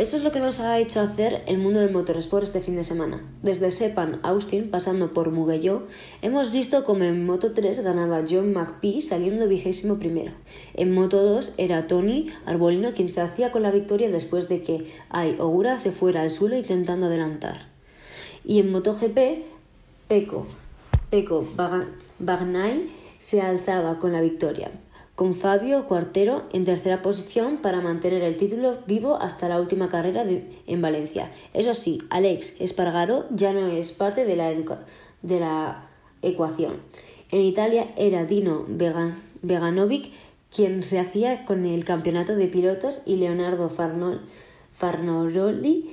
Esto es lo que nos ha hecho hacer el mundo del motorsport este fin de semana. Desde Sepan Austin, pasando por Mugello, hemos visto como en Moto 3 ganaba John McPhee saliendo vigésimo primero. En Moto 2 era Tony Arbolino quien se hacía con la victoria después de que Ai Ogura se fuera al suelo intentando adelantar. Y en MotoGP, Peco, Peco Bagnai se alzaba con la victoria con Fabio Cuartero en tercera posición para mantener el título vivo hasta la última carrera en Valencia. Eso sí, Alex Espargaro ya no es parte de la, de la ecuación. En Italia era Dino Veganovic quien se hacía con el campeonato de pilotos y Leonardo Farnoroli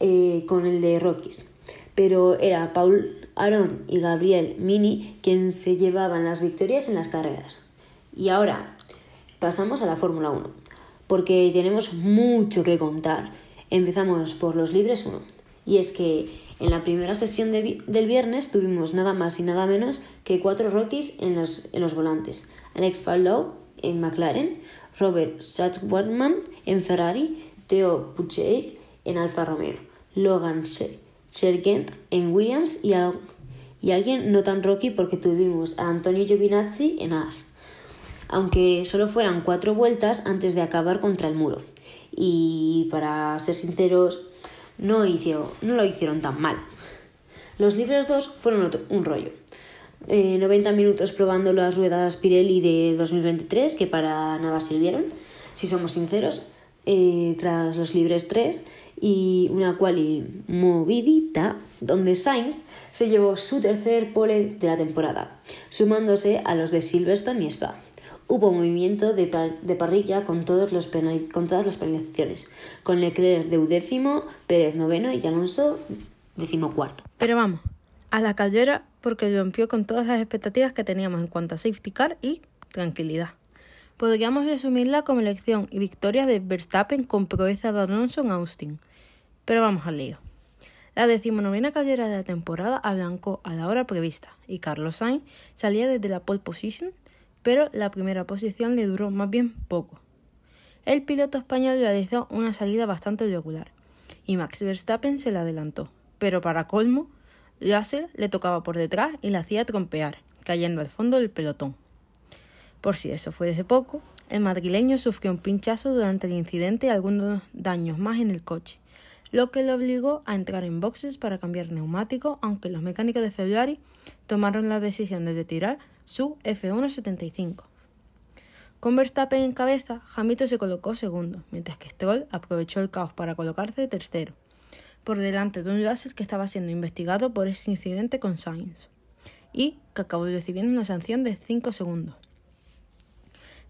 eh, con el de Rockies. Pero era Paul Aron y Gabriel Mini quien se llevaban las victorias en las carreras. Y ahora pasamos a la Fórmula 1, porque tenemos mucho que contar. Empezamos por los libres 1. Y es que en la primera sesión del viernes tuvimos nada más y nada menos que cuatro rookies en los, en los volantes. Alex Palou en McLaren, Robert Schwartzman en Ferrari, Theo Puchet en Alfa Romeo, Logan Sergent en Williams y, y alguien no tan rocky porque tuvimos a Antonio Giovinazzi en As aunque solo fueran cuatro vueltas antes de acabar contra el muro. Y para ser sinceros, no, hicieron, no lo hicieron tan mal. Los libres 2 fueron un rollo. 90 eh, minutos probando las ruedas Pirelli de 2023, que para nada sirvieron, si somos sinceros, eh, tras los libres 3 y una quali movidita, donde Sainz se llevó su tercer pole de la temporada, sumándose a los de Silverstone y Spa hubo movimiento de, parrilla con, todos los con todas las penalizaciones, con Leclerc de décimo, Pérez noveno y Alonso decimocuarto. Pero vamos, a la callera porque rompió con todas las expectativas que teníamos en cuanto a safety car y tranquilidad. Podríamos resumirla como elección y victoria de Verstappen con proeza de Alonso en Austin. Pero vamos al lío. La decimonovena callera de la temporada arrancó a la hora prevista y Carlos Sainz salía desde la pole position pero la primera posición le duró más bien poco. El piloto español realizó una salida bastante regular y Max Verstappen se la adelantó, pero para colmo, Russell le tocaba por detrás y le hacía trompear, cayendo al fondo del pelotón. Por si eso fue desde poco, el madrileño sufrió un pinchazo durante el incidente y algunos daños más en el coche, lo que le obligó a entrar en boxes para cambiar neumático, aunque los mecánicos de Ferrari tomaron la decisión de retirar su F1.75. Con Verstappen en cabeza, Hamilton se colocó segundo, mientras que Stroll aprovechó el caos para colocarse tercero, por delante de un Russell que estaba siendo investigado por ese incidente con Sainz, y que acabó recibiendo una sanción de 5 segundos.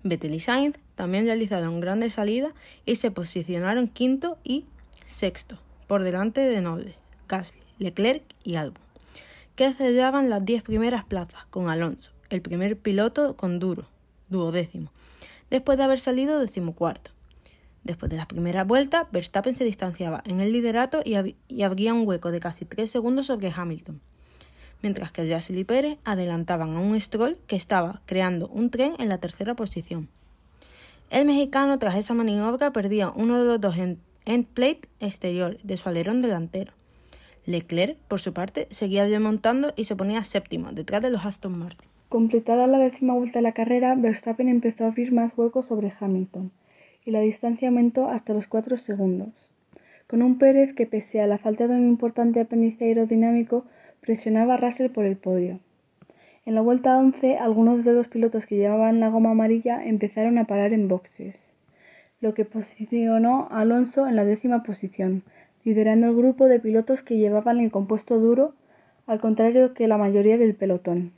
Vettel y Sainz también realizaron grandes salidas y se posicionaron quinto y sexto, por delante de Noble, Gasly, Leclerc y Albon, que cerraban las 10 primeras plazas con Alonso, el primer piloto con duro, duodécimo, después de haber salido decimocuarto. Después de la primera vuelta, Verstappen se distanciaba en el liderato y, había un hueco de casi tres segundos sobre Hamilton, mientras que Russell y Pérez adelantaban a un Stroll que estaba creando un tren en la tercera posición. El mexicano, tras esa maniobra, perdía uno de los dos end plate exterior de su alerón delantero. Leclerc, por su parte, seguía remontando y se ponía séptimo, detrás de los Aston Martin. Completada la décima vuelta de la carrera, Verstappen empezó a abrir más huecos sobre Hamilton, y la distancia aumentó hasta los cuatro segundos, con un Pérez que, pese a la falta de un importante apéndice aerodinámico, presionaba a Russell por el podio. En la vuelta 11, algunos de los pilotos que llevaban la goma amarilla empezaron a parar en boxes, lo que posicionó a Alonso en la décima posición, liderando el grupo de pilotos que llevaban el compuesto duro, al contrario que la mayoría del pelotón.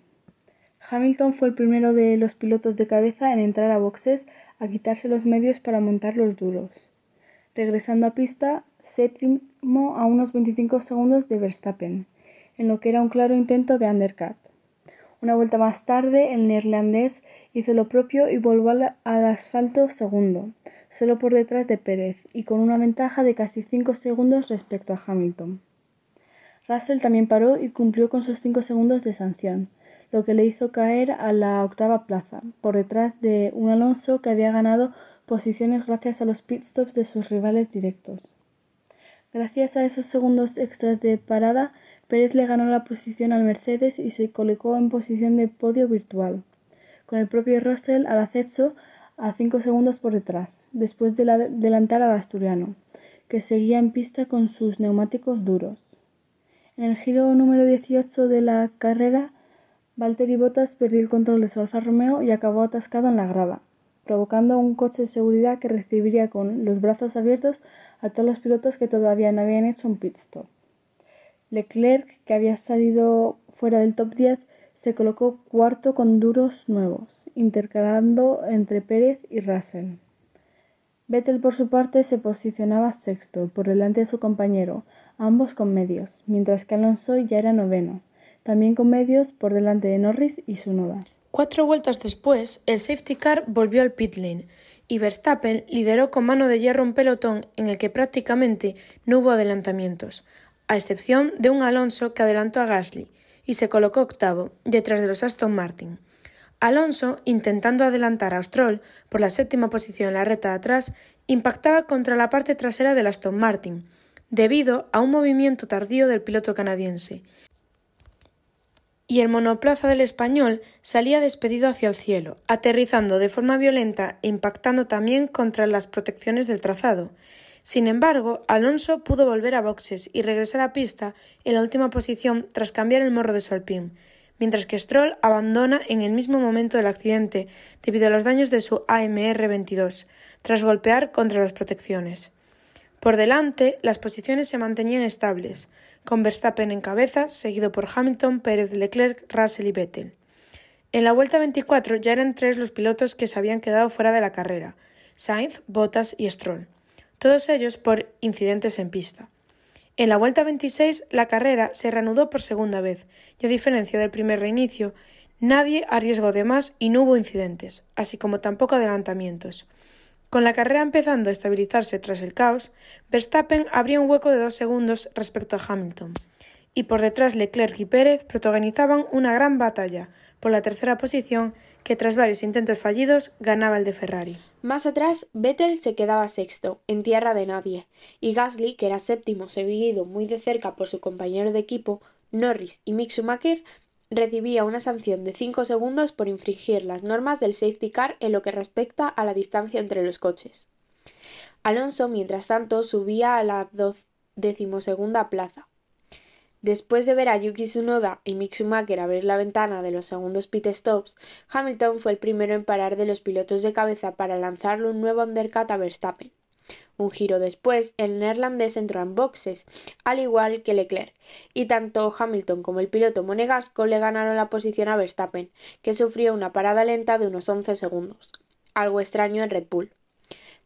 Hamilton fue el primero de los pilotos de cabeza en entrar a boxes a quitarse los medios para montar los duros. Regresando a pista, séptimo a unos 25 segundos de Verstappen, en lo que era un claro intento de undercut. Una vuelta más tarde, el neerlandés hizo lo propio y volvió al, asfalto segundo, solo por detrás de Pérez y con una ventaja de casi 5 segundos respecto a Hamilton. Russell también paró y cumplió con sus 5 segundos de sanción, lo que le hizo caer a la octava plaza, por detrás de un Alonso que había ganado posiciones gracias a los pitstops de sus rivales directos. Gracias a esos segundos extras de parada, Pérez le ganó la posición al Mercedes y se colocó en posición de podio virtual, con el propio Russell al acecho a cinco segundos por detrás, después de adelantar al asturiano, que seguía en pista con sus neumáticos duros. En el giro número 18 de la carrera, Valtteri Bottas perdió el control de su Alfa Romeo y acabó atascado en la grava, provocando un coche de seguridad que recibiría con los brazos abiertos a todos los pilotos que todavía no habían hecho un pit stop. Leclerc, que había salido fuera del top 10, se colocó cuarto con duros nuevos, intercalando entre Pérez y Russell. Vettel, por su parte, se posicionaba sexto, por delante de su compañero, ambos con medios, mientras que Alonso ya era noveno, también con medios por delante de Norris y Sunoda. Cuatro vueltas después, el safety car volvió al pit lane y Verstappen lideró con mano de hierro un pelotón en el que prácticamente no hubo adelantamientos, a excepción de un Alonso que adelantó a Gasly y se colocó octavo, detrás de los Aston Martin. Alonso, intentando adelantar a Stroll por la séptima posición en la recta de atrás, impactaba contra la parte trasera del Aston Martin, debido a un movimiento tardío del piloto canadiense. Y el monoplaza del español salía despedido hacia el cielo, aterrizando de forma violenta e impactando también contra las protecciones del trazado, sin embargo, Alonso pudo volver a boxes y regresar a pista en la última posición tras cambiar el morro de su Alpine, mientras que Stroll abandona en el mismo momento del accidente debido a los daños de su AMR 22, tras golpear contra las protecciones. Por delante, las posiciones se mantenían estables, con Verstappen en cabeza, seguido por Hamilton, Pérez, Leclerc, Russell y Vettel. En la vuelta 24 ya eran tres los pilotos que se habían quedado fuera de la carrera, Sainz, Bottas y Stroll todos ellos por incidentes en pista. En la vuelta 26 la carrera se reanudó por segunda vez y a diferencia del primer reinicio, nadie arriesgó de más y no hubo incidentes, así como tampoco adelantamientos. Con la carrera empezando a estabilizarse tras el caos, Verstappen abría un hueco de dos segundos respecto a Hamilton, y por detrás Leclerc y Pérez protagonizaban una gran batalla por la tercera posición que tras varios intentos fallidos ganaba el de Ferrari. Más atrás, Vettel se quedaba sexto, en tierra de nadie, y Gasly, que era séptimo, seguido muy de cerca por su compañero de equipo, Norris y Mick Schumacher, recibía una sanción de cinco segundos por infringir las normas del safety car en lo que respecta a la distancia entre los coches. Alonso, mientras tanto, subía a la decimosegunda plaza. Después de ver a Yuki Tsunoda y Mick Schumacher abrir la ventana de los segundos pit stops, Hamilton fue el primero en parar de los pilotos de cabeza para lanzarle un nuevo undercut a Verstappen. Un giro después, el neerlandés entró en boxes, al igual que Leclerc, y tanto Hamilton como el piloto monegasco le ganaron la posición a Verstappen, que sufrió una parada lenta de unos 11 segundos, algo extraño en Red Bull.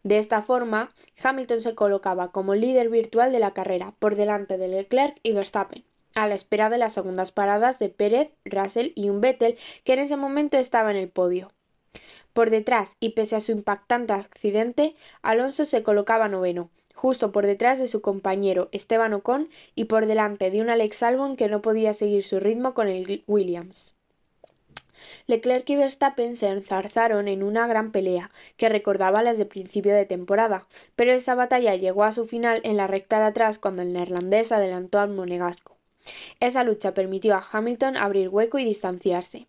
De esta forma, Hamilton se colocaba como líder virtual de la carrera, por delante de Leclerc y Verstappen a la espera de las segundas paradas de Pérez, Russell y un Vettel que en ese momento estaba en el podio. Por detrás, y pese a su impactante accidente, Alonso se colocaba noveno, justo por detrás de su compañero Esteban Ocon y por delante de un Alex Albon que no podía seguir su ritmo con el Williams. Leclerc y Verstappen se enzarzaron en una gran pelea, que recordaba las de principio de temporada, pero esa batalla llegó a su final en la recta de atrás cuando el neerlandés adelantó al monegasco. Esa lucha permitió a Hamilton abrir hueco y distanciarse.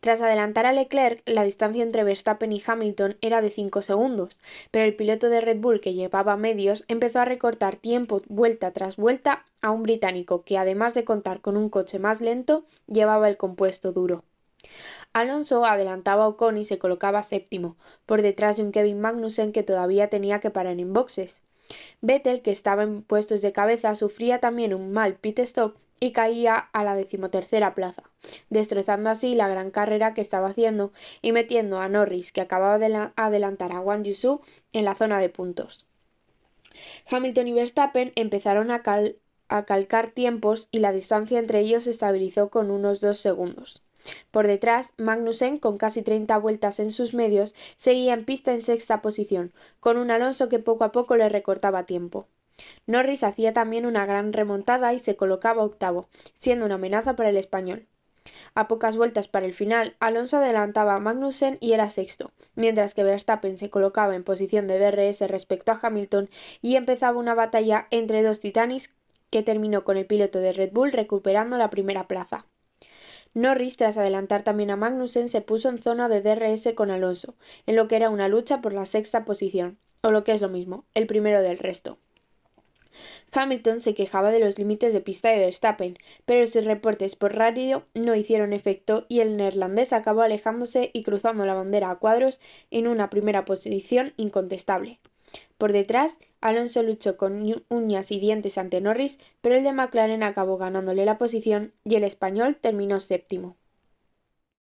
Tras adelantar a Leclerc, la distancia entre Verstappen y Hamilton era de cinco segundos, pero el piloto de Red Bull que llevaba medios empezó a recortar tiempo vuelta tras vuelta a un británico que, además de contar con un coche más lento, llevaba el compuesto duro. Alonso adelantaba a Ocon y se colocaba séptimo, por detrás de un Kevin Magnussen que todavía tenía que parar en boxes. Vettel, que estaba en puestos de cabeza, sufría también un mal pit stop y caía a la decimotercera plaza, destrozando así la gran carrera que estaba haciendo y metiendo a Norris, que acababa de adelantar a Wang Yusu, en la zona de puntos. Hamilton y Verstappen empezaron a, a calcar tiempos y la distancia entre ellos se estabilizó con unos dos segundos. Por detrás, Magnussen, con casi 30 vueltas en sus medios, seguía en pista en sexta posición, con un Alonso que poco a poco le recortaba tiempo. Norris hacía también una gran remontada y se colocaba octavo, siendo una amenaza para el español. A pocas vueltas para el final, Alonso adelantaba a Magnussen y era sexto, mientras que Verstappen se colocaba en posición de DRS respecto a Hamilton y empezaba una batalla entre dos titanes que terminó con el piloto de Red Bull recuperando la primera plaza. Norris, tras adelantar también a Magnussen, se puso en zona de DRS con Alonso, en lo que era una lucha por la sexta posición, o lo que es lo mismo, el primero del resto. Hamilton se quejaba de los límites de pista de Verstappen, pero sus reportes por radio no hicieron efecto y el neerlandés acabó alejándose y cruzando la bandera a cuadros en una primera posición incontestable. Por detrás, Alonso luchó con uñas y dientes ante Norris, pero el de McLaren acabó ganándole la posición y el español terminó séptimo.